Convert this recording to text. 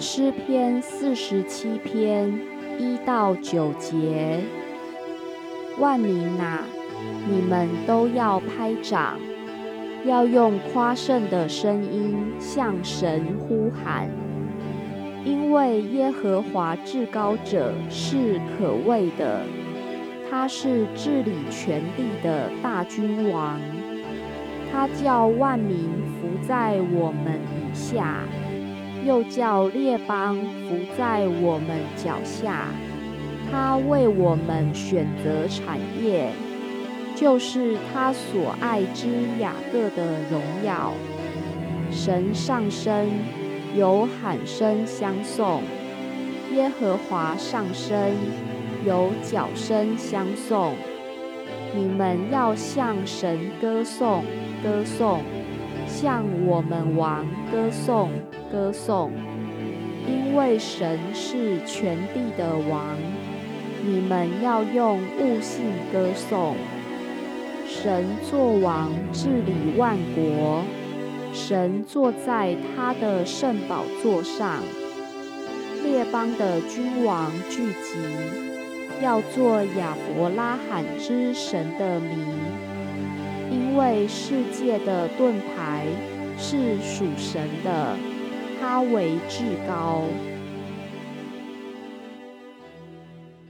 诗篇四十七篇一到九节，万民呐，你们都要拍掌，要用夸胜的声音向神呼喊，因为耶和华至高者是可畏的，他是治理全地的大君王，他叫万民伏在我们以下。又叫列邦伏在我们脚下，他为我们选择产业，就是他所爱之雅各的荣耀。神上升，有喊声相送；耶和华上升，有脚声相送。你们要向神歌颂，歌颂，向我们王歌颂。歌颂，因为神是全地的王，你们要用悟性歌颂。神作王治理万国，神坐在他的圣宝座上，列邦的君王聚集，要做亚伯拉罕之神的名，因为世界的盾牌是属神的。他为至高。